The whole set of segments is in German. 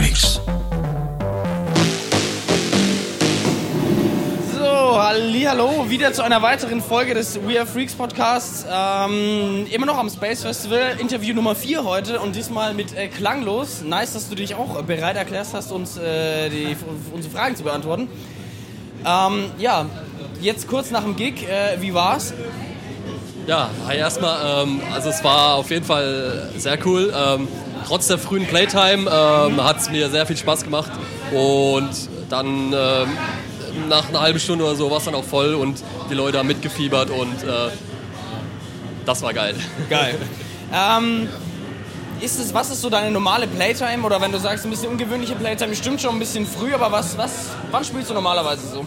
Freaks. So, hallo, wieder zu einer weiteren Folge des We Are Freaks Podcasts. Ähm, immer noch am Space Festival, Interview Nummer 4 heute und diesmal mit äh, Klanglos. Nice, dass du dich auch bereit erklärst hast, uns äh, die, unsere Fragen zu beantworten. Ähm, ja, jetzt kurz nach dem Gig, äh, wie war's? Ja, hi erstmal. Ähm, also es war auf jeden Fall sehr cool. Ähm, trotz der frühen Playtime ähm, hat es mir sehr viel Spaß gemacht. Und dann ähm, nach einer halben Stunde oder so war es dann auch voll und die Leute haben mitgefiebert und äh, das war geil. Geil. ähm, ist es, was ist so deine normale Playtime? Oder wenn du sagst, ein bisschen ungewöhnliche Playtime, stimmt schon ein bisschen früh, aber was, was, wann spielst du normalerweise so?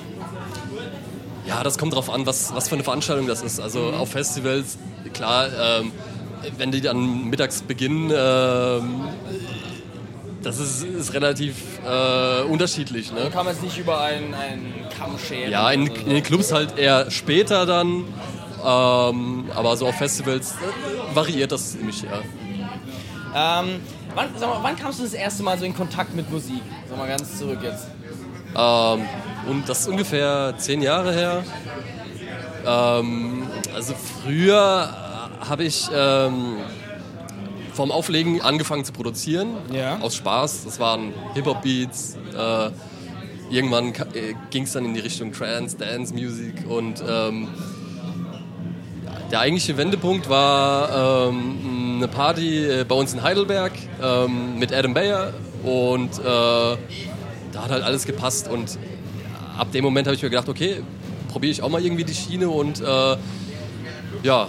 Ja, das kommt drauf an, was, was für eine Veranstaltung das ist. Also auf Festivals, klar, ähm, wenn die dann mittags beginnen, ähm, das ist, ist relativ äh, unterschiedlich. Ne? Kann man es nicht über einen, einen Kamm scheren? Ja, in, so? in den Clubs halt eher später dann, ähm, aber so auf Festivals äh, variiert das ziemlich, ja. Ähm, wann, mal, wann kamst du das erste Mal so in Kontakt mit Musik? Sag mal ganz zurück jetzt. Ähm, und das ist ungefähr zehn Jahre her. Ähm, also früher habe ich ähm, vom Auflegen angefangen zu produzieren, Ja. aus Spaß. Das waren Hip-Hop-Beats. Äh, irgendwann äh, ging es dann in die Richtung Trance, Dance, Music und ähm, der eigentliche Wendepunkt war ähm, eine Party äh, bei uns in Heidelberg ähm, mit Adam Bayer und äh, da hat halt alles gepasst und ab dem Moment habe ich mir gedacht, okay, probiere ich auch mal irgendwie die Schiene und äh, ja,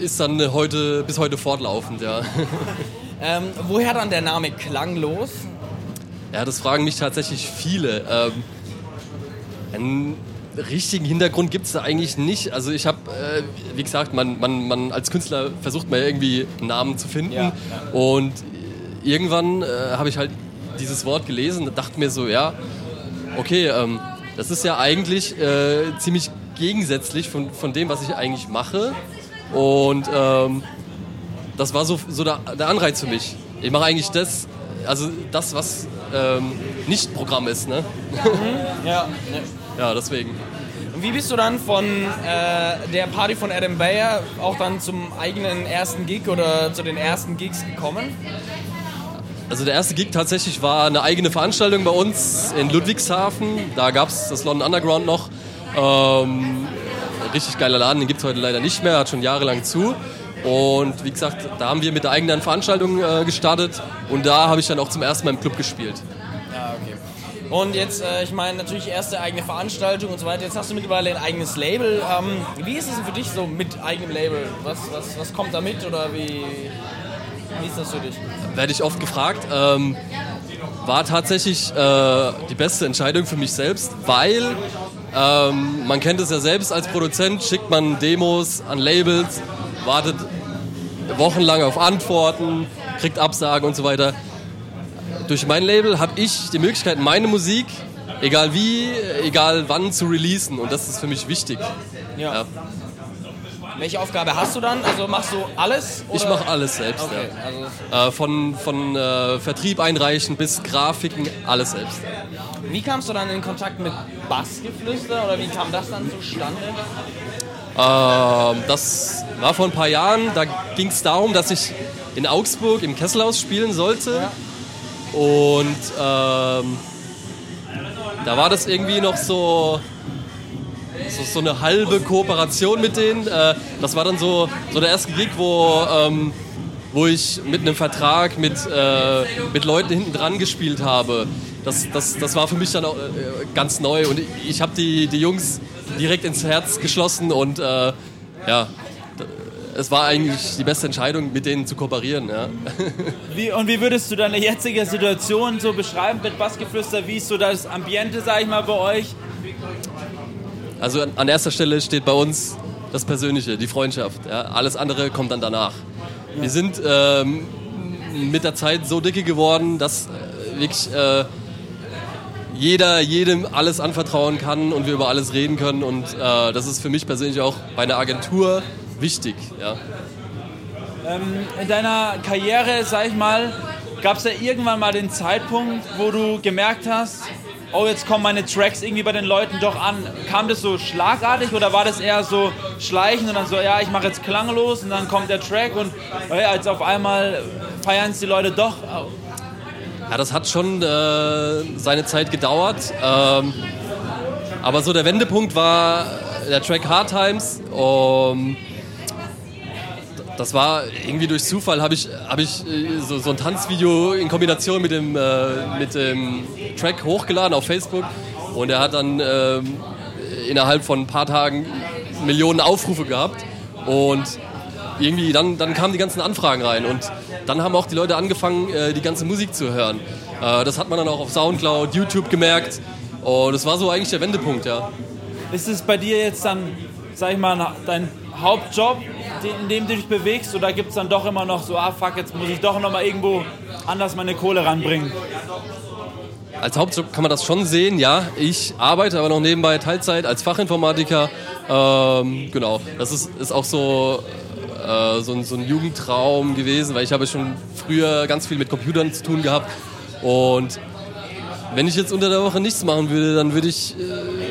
ist dann heute bis heute fortlaufend, ja. Ähm, woher dann der Name Klanglos? Ja, das fragen mich tatsächlich viele. Ähm, einen richtigen Hintergrund gibt es da eigentlich nicht. Also ich habe, äh, wie gesagt, man, man, man als Künstler versucht man irgendwie einen Namen zu finden. Ja, Und irgendwann äh, habe ich halt dieses Wort gelesen und dachte mir so, ja, okay, ähm, das ist ja eigentlich äh, ziemlich gegensätzlich von, von dem, was ich eigentlich mache. Und ähm, das war so, so der, der Anreiz für mich. Ich mache eigentlich das, also das, was ähm, nicht Programm ist. Ne? Ja. Ja, deswegen. Und wie bist du dann von äh, der Party von Adam Bayer auch dann zum eigenen ersten Gig oder zu den ersten Gigs gekommen? Also der erste Gig tatsächlich war eine eigene Veranstaltung bei uns in Ludwigshafen. Da gab es das London Underground noch. Ähm, richtig geiler Laden, den gibt es heute leider nicht mehr, hat schon jahrelang zu. Und wie gesagt, da haben wir mit der eigenen Veranstaltung äh, gestartet und da habe ich dann auch zum ersten Mal im Club gespielt. Ja, okay. Und jetzt, äh, ich meine, natürlich erste eigene Veranstaltung und so weiter. Jetzt hast du mittlerweile ein eigenes Label. Ähm, wie ist es denn für dich so mit eigenem Label? Was, was, was kommt da mit oder wie, wie ist das für dich? werde ich oft gefragt. Ähm, war tatsächlich äh, die beste Entscheidung für mich selbst, weil ähm, man kennt es ja selbst als Produzent, schickt man Demos an Labels, wartet wochenlang auf Antworten, kriegt Absagen und so weiter. Durch mein Label habe ich die Möglichkeit, meine Musik, egal wie, egal wann, zu releasen und das ist für mich wichtig. Ja. Welche Aufgabe hast du dann? Also machst du alles? Ich oder? mache alles selbst. Okay, Ja. also Äh, von von äh, Vertrieb einreichen bis Grafiken, alles selbst. wie kamst du dann in Kontakt mit Bassgeflüster oder wie kam das dann zustande? Ähm, das war vor ein paar Jahren. Da ging es darum, dass ich in Augsburg im Kesselhaus spielen sollte. Und ähm, da war das irgendwie noch so, so, so eine halbe Kooperation mit denen. Äh, das war dann so, so der erste Gig, wo, ähm, wo ich mit einem Vertrag mit, äh, mit Leuten hinten dran gespielt habe. Das, das, das war für mich dann auch äh, ganz neu und ich, ich habe die, die Jungs direkt ins Herz geschlossen und äh, ja, es war eigentlich die beste Entscheidung, mit denen zu kooperieren. Ja. Wie, und wie würdest du deine jetzige Situation so beschreiben mit Bassgeflüster? Wie ist so das Ambiente, sag ich mal, bei euch? Also an, an erster Stelle steht bei uns das Persönliche, die Freundschaft. Ja. Alles andere kommt dann danach. Wir sind ähm, mit der Zeit so dicke geworden, dass äh, wirklich äh, jeder jedem alles anvertrauen kann und wir über alles reden können. Und äh, das ist für mich persönlich auch bei einer Agentur wichtig. Ja. Ähm, in deiner Karriere, sag ich mal, Gab es da irgendwann mal den Zeitpunkt, wo du gemerkt hast, oh, jetzt kommen meine Tracks irgendwie bei den Leuten doch an. Kam das so schlagartig oder war das eher so schleichend und dann so, ja, ich mache jetzt klanglos und dann kommt der Track und oh ja, jetzt auf einmal feiern es die Leute doch. Ja, das hat schon äh, seine Zeit gedauert. Ähm, aber so der Wendepunkt war der Track Hard Times. Um, das war irgendwie durch Zufall, habe ich, hab ich äh, so, so, ein Tanzvideo in Kombination mit dem, äh, mit dem Track hochgeladen auf Facebook. Und er hat dann äh, innerhalb von ein paar Tagen Millionen Aufrufe gehabt. Und irgendwie dann, dann kamen die ganzen Anfragen rein. Und dann haben auch die Leute angefangen, äh, die ganze Musik zu hören. Äh, das hat man dann auch auf Soundcloud, YouTube gemerkt. Und das war so eigentlich der Wendepunkt, ja. Ist es bei dir jetzt dann, sag ich mal, dein Hauptjob, in dem du dich bewegst? Oder gibt es dann doch immer noch so, ah fuck, jetzt muss ich doch noch mal irgendwo anders meine Kohle ranbringen? Als Hauptjob kann man das schon sehen, ja. Ich arbeite aber noch nebenbei Teilzeit als Fachinformatiker. Ähm, genau, das ist, ist auch so, äh, so, ein, so ein Jugendtraum gewesen, weil ich habe schon früher ganz viel mit Computern zu tun gehabt. Und wenn ich jetzt unter der Woche nichts machen würde, dann würde ich äh,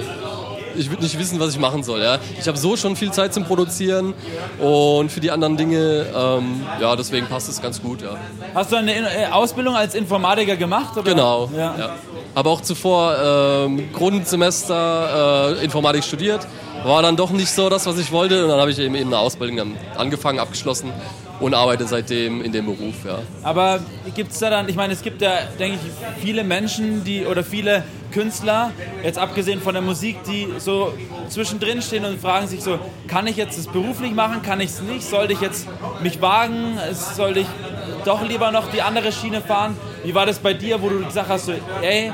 ich würde nicht wissen, was ich machen soll. Ja. Ich habe so schon viel Zeit zum Produzieren und für die anderen Dinge, ähm, ja, deswegen passt es ganz gut. Ja. Hast du eine äh, Ausbildung als Informatiker gemacht? Oder? Genau. Ja. ja. Aber auch zuvor ähm, Grundsemester äh, Informatik studiert. War dann doch nicht so das, was ich wollte. Und dann habe ich eben eine Ausbildung angefangen, abgeschlossen und arbeite seitdem in dem Beruf. Ja. Aber gibt es da dann, ich meine, es gibt ja, denke ich, viele Menschen, die oder viele Künstler, jetzt abgesehen von der Musik, die so zwischendrin stehen und fragen sich so, kann ich jetzt das beruflich machen, kann ich es nicht, sollte ich jetzt mich wagen, sollte ich doch lieber noch die andere Schiene fahren? Wie war das bei dir, wo du gesagt hast, so, ey,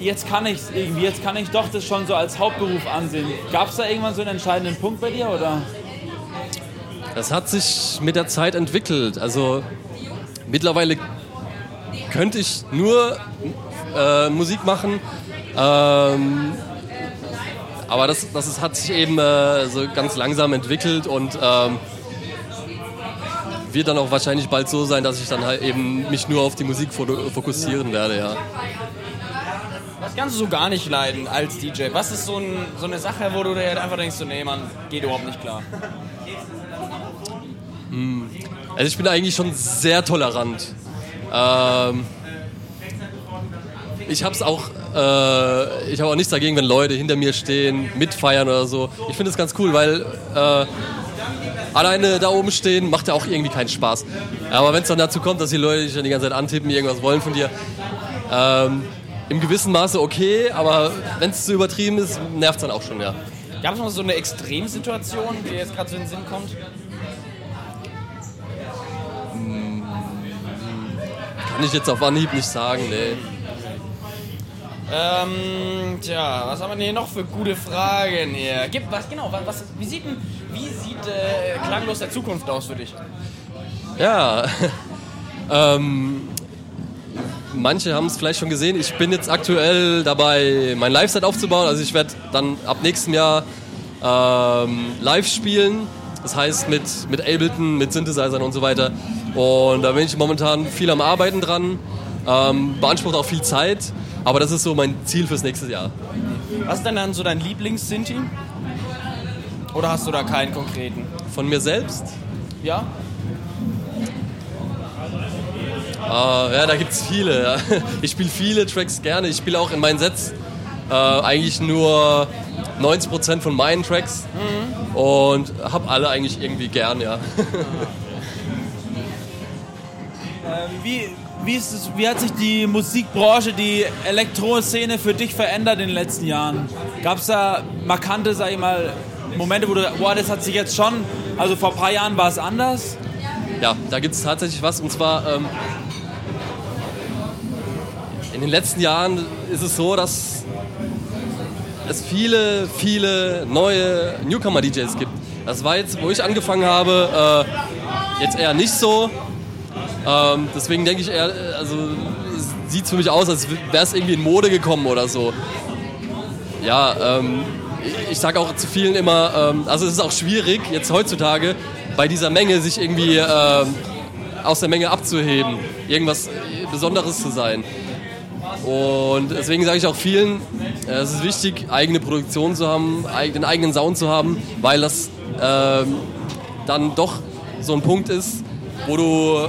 jetzt kann ich irgendwie, jetzt kann ich doch das schon so als Hauptberuf ansehen. Gab es da irgendwann so einen entscheidenden Punkt bei dir oder? Das hat sich mit der Zeit entwickelt. Also mittlerweile könnte ich nur äh, Musik machen. Ähm, aber das, das ist, hat sich eben äh, so ganz langsam entwickelt und ähm, wird dann auch wahrscheinlich bald so sein, dass ich dann halt eben mich nur auf die Musik fokussieren werde, ja. Was kannst du so gar nicht leiden als DJ? Was ist so, ein, so eine Sache, wo du dir einfach denkst, so, nee, Mann, geht überhaupt nicht klar? Also ich bin eigentlich schon sehr tolerant. Ähm, ich habe auch, äh, ich habe auch nichts dagegen, wenn Leute hinter mir stehen, mitfeiern oder so. Ich finde es ganz cool, weil äh, alleine da oben stehen macht ja auch irgendwie keinen Spaß. Aber wenn es dann dazu kommt, dass die Leute dich dann die ganze Zeit antippen, irgendwas wollen von dir, ähm, im gewissen Maße okay, aber wenn es zu übertrieben ist, nervt es dann auch schon, ja. Gab es noch so eine Extremsituation, die jetzt gerade so in den Sinn kommt? Kann ich jetzt auf Anhieb nicht sagen, nee. Ähm, tja, was haben wir denn hier noch für gute Fragen hier? Gibt was genau? Was, wie sieht, wie sieht äh, klanglos der Zukunft aus für dich? Ja, ähm, manche haben es vielleicht schon gesehen. Ich bin jetzt aktuell dabei, mein Live-Set aufzubauen. Also ich werde dann ab nächstem Jahr ähm, live spielen. Das heißt mit, mit Ableton, mit Synthesizern und so weiter. Und da bin ich momentan viel am Arbeiten dran. Ähm, beansprucht auch viel Zeit. Aber das ist so mein Ziel fürs nächste Jahr. Was ist denn dann so dein Lieblings-Sinti? Oder hast du da keinen konkreten? Von mir selbst? Ja. Uh, ja, da gibt es viele. Ja. Ich spiele viele Tracks gerne. Ich spiele auch in meinen Sets äh, eigentlich nur 90% von meinen Tracks mhm. und habe alle eigentlich irgendwie gern, ja. ähm, wie, wie, es, wie hat sich die Musikbranche, die Elektroszene für dich verändert in den letzten Jahren? Gab es da markante, sag ich mal, Momente, wo du, boah, das hat sich jetzt schon, also vor ein paar Jahren war es anders? Ja, da gibt es tatsächlich was und zwar ähm, in den letzten Jahren ist es so, dass es viele, viele neue Newcomer-DJs gibt. Das war jetzt, wo ich angefangen habe, äh, jetzt eher nicht so. Ähm, deswegen denke ich eher, also sieht es für mich aus, als wäre es irgendwie in Mode gekommen oder so. Ja, ähm, ich, sage auch zu vielen immer, ähm, also es ist auch schwierig, jetzt heutzutage bei dieser Menge sich irgendwie ähm, aus der Menge abzuheben, irgendwas Besonderes zu sein. Und deswegen sage ich auch vielen, äh, es ist wichtig, eigene Produktion zu haben, den eigenen Sound zu haben, weil das ähm, dann doch so ein Punkt ist, wo du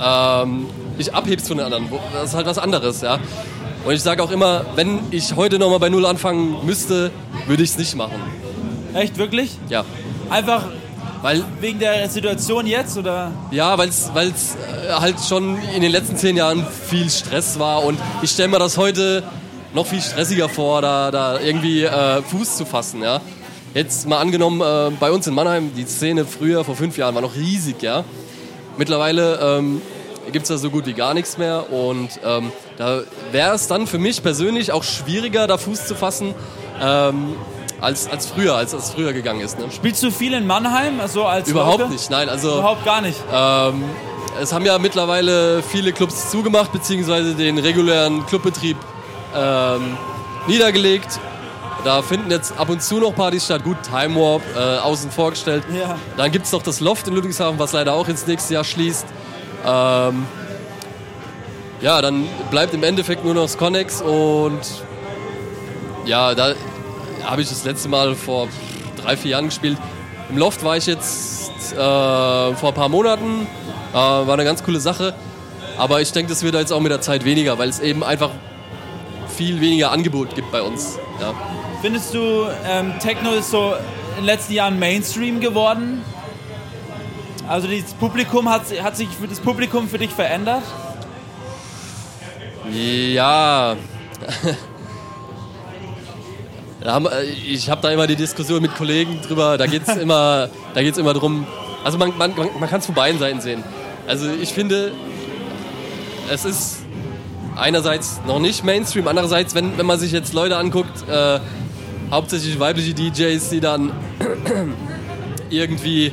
ähm, dich abhebst von den anderen. Das ist halt was anderes, ja. Und ich sage auch immer, wenn ich heute nochmal bei Null anfangen müsste, würde ich es nicht machen. Echt, wirklich? Ja. Einfach weil, wegen der Situation jetzt oder? Ja, weil es äh, halt schon in den letzten zehn Jahren viel Stress war und ich stelle mir das heute noch viel stressiger vor, da, da irgendwie äh, Fuß zu fassen, ja. Jetzt mal angenommen, äh, bei uns in Mannheim, die Szene früher, vor fünf Jahren, war noch riesig, ja. Mittlerweile ähm, gibt es da so gut wie gar nichts mehr und ähm, da wäre es dann für mich persönlich auch schwieriger, da Fuß zu fassen, ähm, als, als früher, als es früher gegangen ist. Ne? Spielst du viel in Mannheim? Also als Überhaupt Loke? nicht, nein. Also, Überhaupt gar nicht. Ähm, es haben ja mittlerweile viele Clubs zugemacht, beziehungsweise den regulären Clubbetrieb ähm, niedergelegt. Da finden jetzt ab und zu noch Partys statt. Gut, Time Warp äh, außen vorgestellt. Ja. Dann gibt es noch das Loft in Ludwigshafen, was leider auch ins nächste Jahr schließt. Ähm, ja, dann bleibt im Endeffekt nur noch das Connex und ja, da habe ich das letzte Mal vor drei, vier Jahren gespielt. Im Loft war ich jetzt äh, vor ein paar Monaten. Äh, war eine ganz coole Sache. Aber ich denke, das wird jetzt auch mit der Zeit weniger, weil es eben einfach viel weniger Angebot gibt bei uns. Ja. Findest du, ähm, Techno ist so in den letzten Jahren Mainstream geworden? Also das Publikum hat, hat sich das Publikum für dich verändert? Ja. Äh, ich habe da immer die Diskussion mit Kollegen drüber, da geht es immer, immer darum, also man, man, man kann es von beiden Seiten sehen. Also ich finde, es ist einerseits noch nicht Mainstream, andererseits, wenn, wenn man sich jetzt Leute anguckt, äh, hauptsächlich weibliche DJs, die dann irgendwie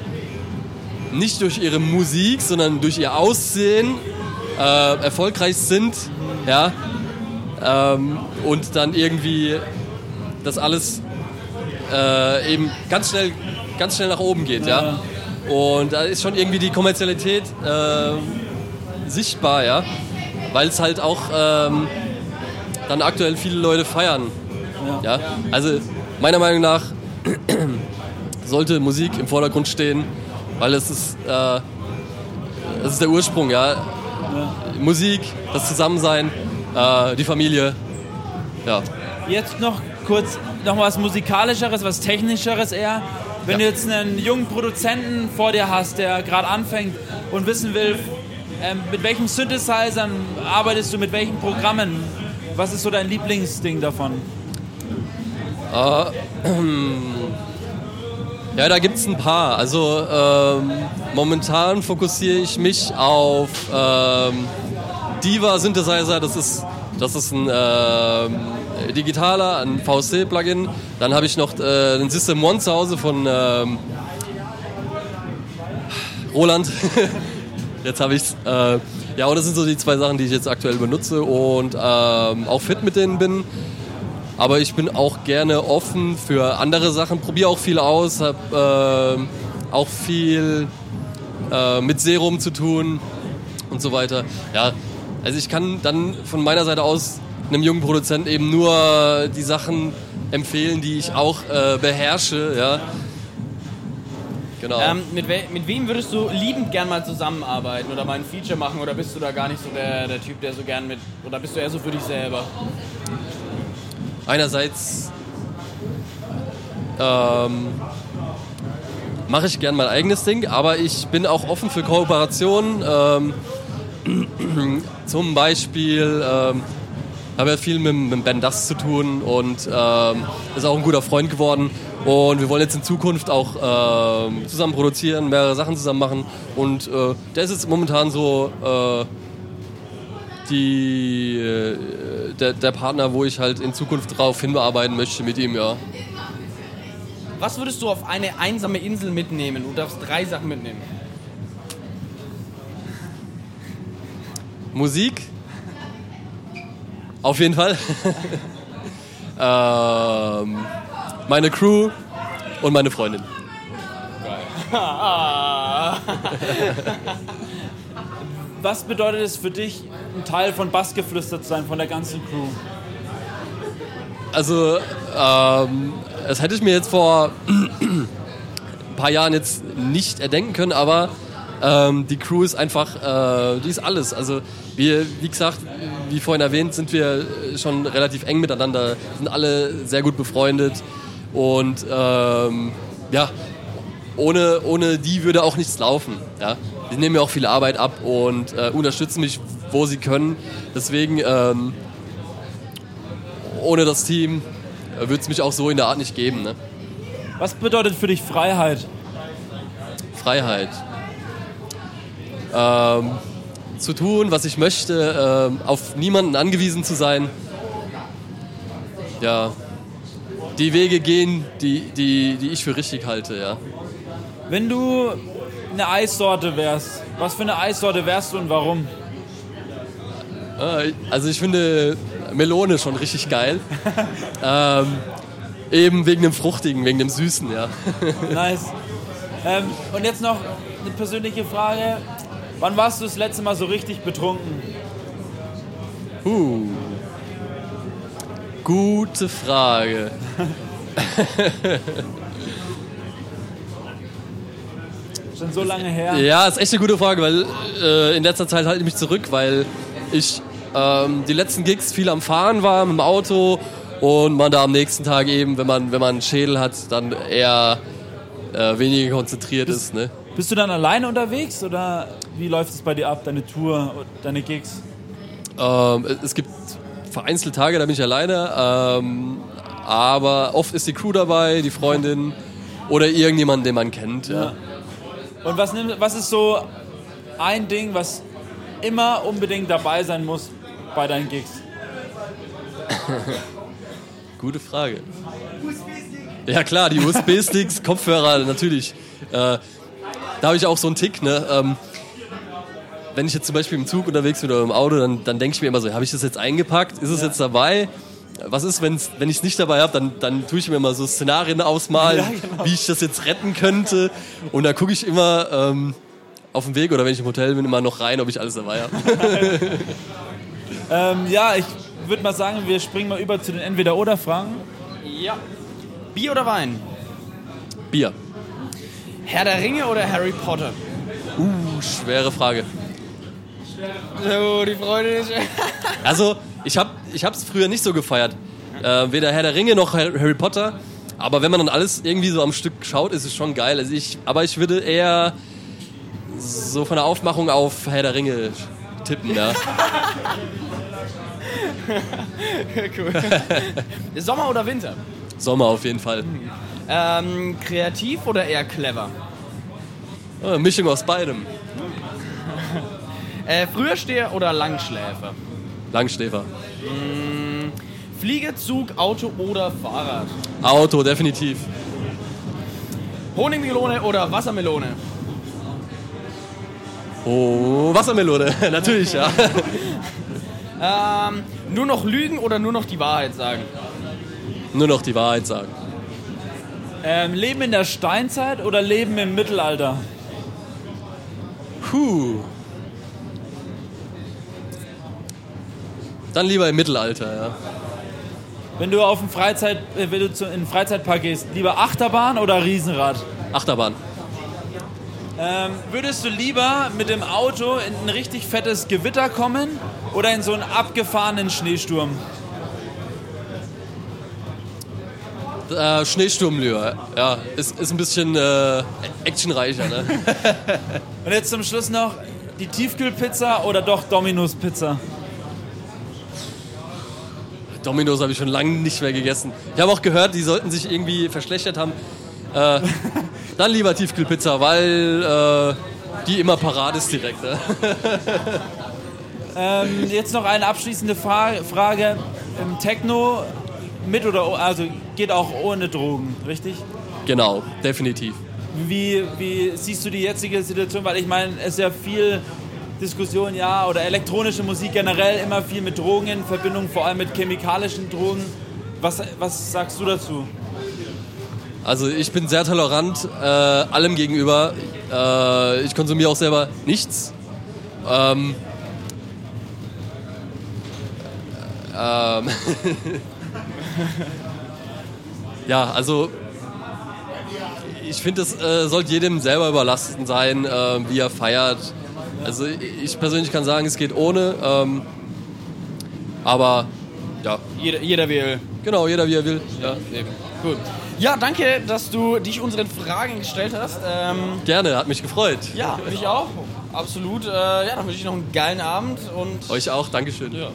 nicht durch ihre Musik, sondern durch ihr Aussehen äh, erfolgreich sind, ja, ähm, und dann irgendwie das alles äh, eben ganz schnell, ganz schnell nach oben geht, ja. ja. Und da ist schon irgendwie die Kommerzialität äh, sichtbar, ja, weil es halt auch ähm, dann aktuell viele Leute feiern, ja. Also meiner Meinung nach sollte Musik im Vordergrund stehen, weil es ist, äh, das ist der Ursprung, ja. ja. Musik, das Zusammensein, äh, die Familie, ja. Jetzt noch kurz noch was Musikalischeres, was Technischeres eher. Wenn ja. du jetzt einen jungen Produzenten vor dir hast, der gerade anfängt und wissen will, ähm, mit welchen Synthesizern arbeitest du, mit welchen Programmen? Was ist so dein Lieblingsding davon? Uh, ja, da gibt es ein paar. Also ähm, momentan fokussiere ich mich auf ähm, Diva Synthesizer. Das ist, das ist ein ähm, digitaler, ein VST-Plugin. Dann habe ich noch äh, den System One zu Hause von ähm, Roland. jetzt habe ich es. Äh, ja, und das sind so die zwei Sachen, die ich jetzt aktuell benutze und ähm, auch fit mit denen bin. Aber ich bin auch gerne offen für andere Sachen, probiere auch viel aus, habe äh, auch viel äh, mit Serum zu tun und so weiter. Ja, also ich kann dann von meiner Seite aus einem jungen Produzenten eben nur die Sachen empfehlen, die ich auch äh, beherrsche. Ja. Genau. Ähm, mit, we mit wem würdest du liebend gern mal zusammenarbeiten oder mal ein Feature machen oder bist du da gar nicht so der, der Typ, der so gern mit. Oder bist du eher so für dich selber? Einerseits ähm, mache ich gern mein eigenes Ding, aber ich bin auch offen für Kooperationen. Ähm, zum Beispiel ähm, habe ja viel mit, mit Ben Das zu tun und ähm, ist auch ein guter Freund geworden. Und wir wollen jetzt in Zukunft auch ähm, zusammen produzieren, mehrere Sachen zusammen machen. Und äh, der ist jetzt momentan so äh, die, äh, der, der Partner, wo ich halt in Zukunft drauf hinarbeiten möchte mit ihm, ja. Was würdest du auf eine einsame Insel mitnehmen? Du darfst drei Sachen mitnehmen. Musik, auf jeden Fall. ähm, meine Crew und meine Freundin. Geil. was bedeutet es für dich, ein Teil von Bassgeflüster zu sein, von der ganzen Crew? Also, ähm, das hätte ich mir jetzt vor ein paar Jahren jetzt nicht erdenken können, aber ähm, die Crew ist einfach, äh, die ist alles. Also, wir, wie gesagt, wie vorhin erwähnt, sind wir schon relativ eng miteinander, sind alle sehr gut befreundet und ähm, ja, ohne, ohne die würde auch nichts laufen. Ja? Die nehmen mir auch viel Arbeit ab und äh, unterstützen mich, wo sie können. Deswegen, ähm, ohne das Team äh, würde es mich auch so in der Art nicht geben. Ne? Was bedeutet für dich Freiheit? Freiheit. Ähm, zu tun, was ich möchte, ähm, auf niemanden angewiesen zu sein. Ja, die Wege gehen, die, die, die ich für richtig halte, ja. Wenn du eine Eissorte wärst, was für eine Eissorte wärst du und warum? Äh, Also ich finde Melone schon richtig geil. ähm, eben wegen dem Fruchtigen, wegen dem Süßen, ja. Nice. Ähm, und jetzt noch eine persönliche Frage. Wann warst du das letzte Mal so richtig betrunken? Uh. Gute Frage. Schon so lange her? Ja, ist echt eine gute Frage, weil äh, in letzter Zeit halte ich mich zurück, weil ich ähm, die letzten Gigs viel am Fahren war mit dem Auto und man da am nächsten Tag eben, wenn man, wenn man einen Schädel hat, dann eher äh, weniger konzentriert ist. Ne? Bist du dann alleine unterwegs oder wie läuft es bei dir ab, deine Tour, deine Gigs? Ähm, es gibt vereinzelte Tage, da bin ich alleine, ähm, aber oft ist die Crew dabei, die Freundin oder irgendjemand, den man kennt. Ja. Und was, nimm, was ist so ein Ding, was immer unbedingt dabei sein muss bei deinen Gigs? Gute Frage. Ja klar, die USB-Sticks, Kopfhörer natürlich. Äh, da habe ich auch so einen Tick. Ne? Ähm, wenn ich jetzt zum Beispiel im Zug unterwegs bin oder im Auto, dann, dann denke ich mir immer so, habe ich das jetzt eingepackt? Ist es Ja. jetzt dabei? Was ist, wenn's, wenn ich es nicht dabei habe? Dann, dann tue ich mir immer so Szenarien ausmalen, Ja, genau. wie ich das jetzt retten könnte. Und da gucke ich immer ähm, auf dem Weg oder wenn ich im Hotel bin, immer noch rein, ob ich alles dabei habe. Ähm, ja, ich würde mal sagen, wir springen mal über zu den Entweder-Oder-Fragen. Ja. Bier oder Wein? Bier. Herr der Ringe oder Harry Potter? Uh, schwere Frage. So, die Freude ist. Also, ich habe ich hab's früher nicht so gefeiert. Äh, weder Herr der Ringe noch Har- Harry Potter. Aber wenn man dann alles irgendwie so am Stück schaut, ist es schon geil. Also ich, aber ich würde eher so von der Aufmachung auf Herr der Ringe tippen, ja. cool. Sommer oder Winter? Sommer auf jeden Fall. Ähm, kreativ oder eher clever? Äh, Mischung aus beidem. Äh, Frühersteher oder Langschläfer? Langschläfer. Fliege, Zug, Auto oder Fahrrad? Auto, definitiv. Honigmelone oder Wassermelone? Oh, Wassermelone, natürlich, ja. Ähm, nur noch lügen oder nur noch die Wahrheit sagen? Nur noch die Wahrheit sagen. Ähm, leben in der Steinzeit oder leben im Mittelalter? Puh. Dann lieber im Mittelalter, ja. Wenn du auf Freizeit, äh, wenn du in den Freizeitpark gehst, lieber Achterbahn oder Riesenrad? Achterbahn. Ähm, würdest du lieber mit dem Auto in ein richtig fettes Gewitter kommen oder in so einen abgefahrenen Schneesturm? Äh, Schneesturm lieber. Ja, ist, ist ein bisschen äh, actionreicher, ne? Und jetzt zum Schluss noch die Tiefkühlpizza oder doch Domino's Pizza? Dominos habe ich schon lange nicht mehr gegessen. Ich habe auch gehört, die sollten sich irgendwie verschlechtert haben. Äh, dann lieber Tiefkühlpizza, weil äh, die immer parat ist direkt. Ne? Ähm, jetzt noch eine abschließende Fra Frage. Im Techno mit oder also geht auch ohne Drogen, richtig? Genau, definitiv. Wie, wie siehst du die jetzige Situation? Weil ich meine, es ist ja viel Diskussion, ja, oder elektronische Musik generell immer viel mit Drogen in Verbindung, vor allem mit chemikalischen Drogen. Was, was sagst du dazu? Also ich bin sehr tolerant äh, allem gegenüber. Äh, ich konsumiere auch selber nichts. Ähm, ähm, ja, also ich finde, es äh, sollte jedem selber überlassen sein, äh, wie er feiert. Also ich persönlich kann sagen, es geht ohne. Ähm, aber ja, Jeder, jeder will. genau, jeder wie er will. Ja, eben. Gut. Ja, danke, dass du dich unseren Fragen gestellt hast. Ähm, Gerne, hat mich gefreut. ja, mich auch. Absolut. Äh, ja, dann wünsche ich noch einen geilen Abend und Euch auch, Dankeschön. wir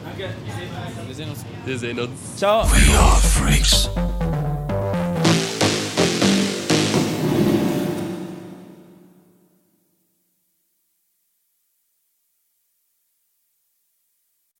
sehen uns. Wir sehen uns. Ciao. We are freaks.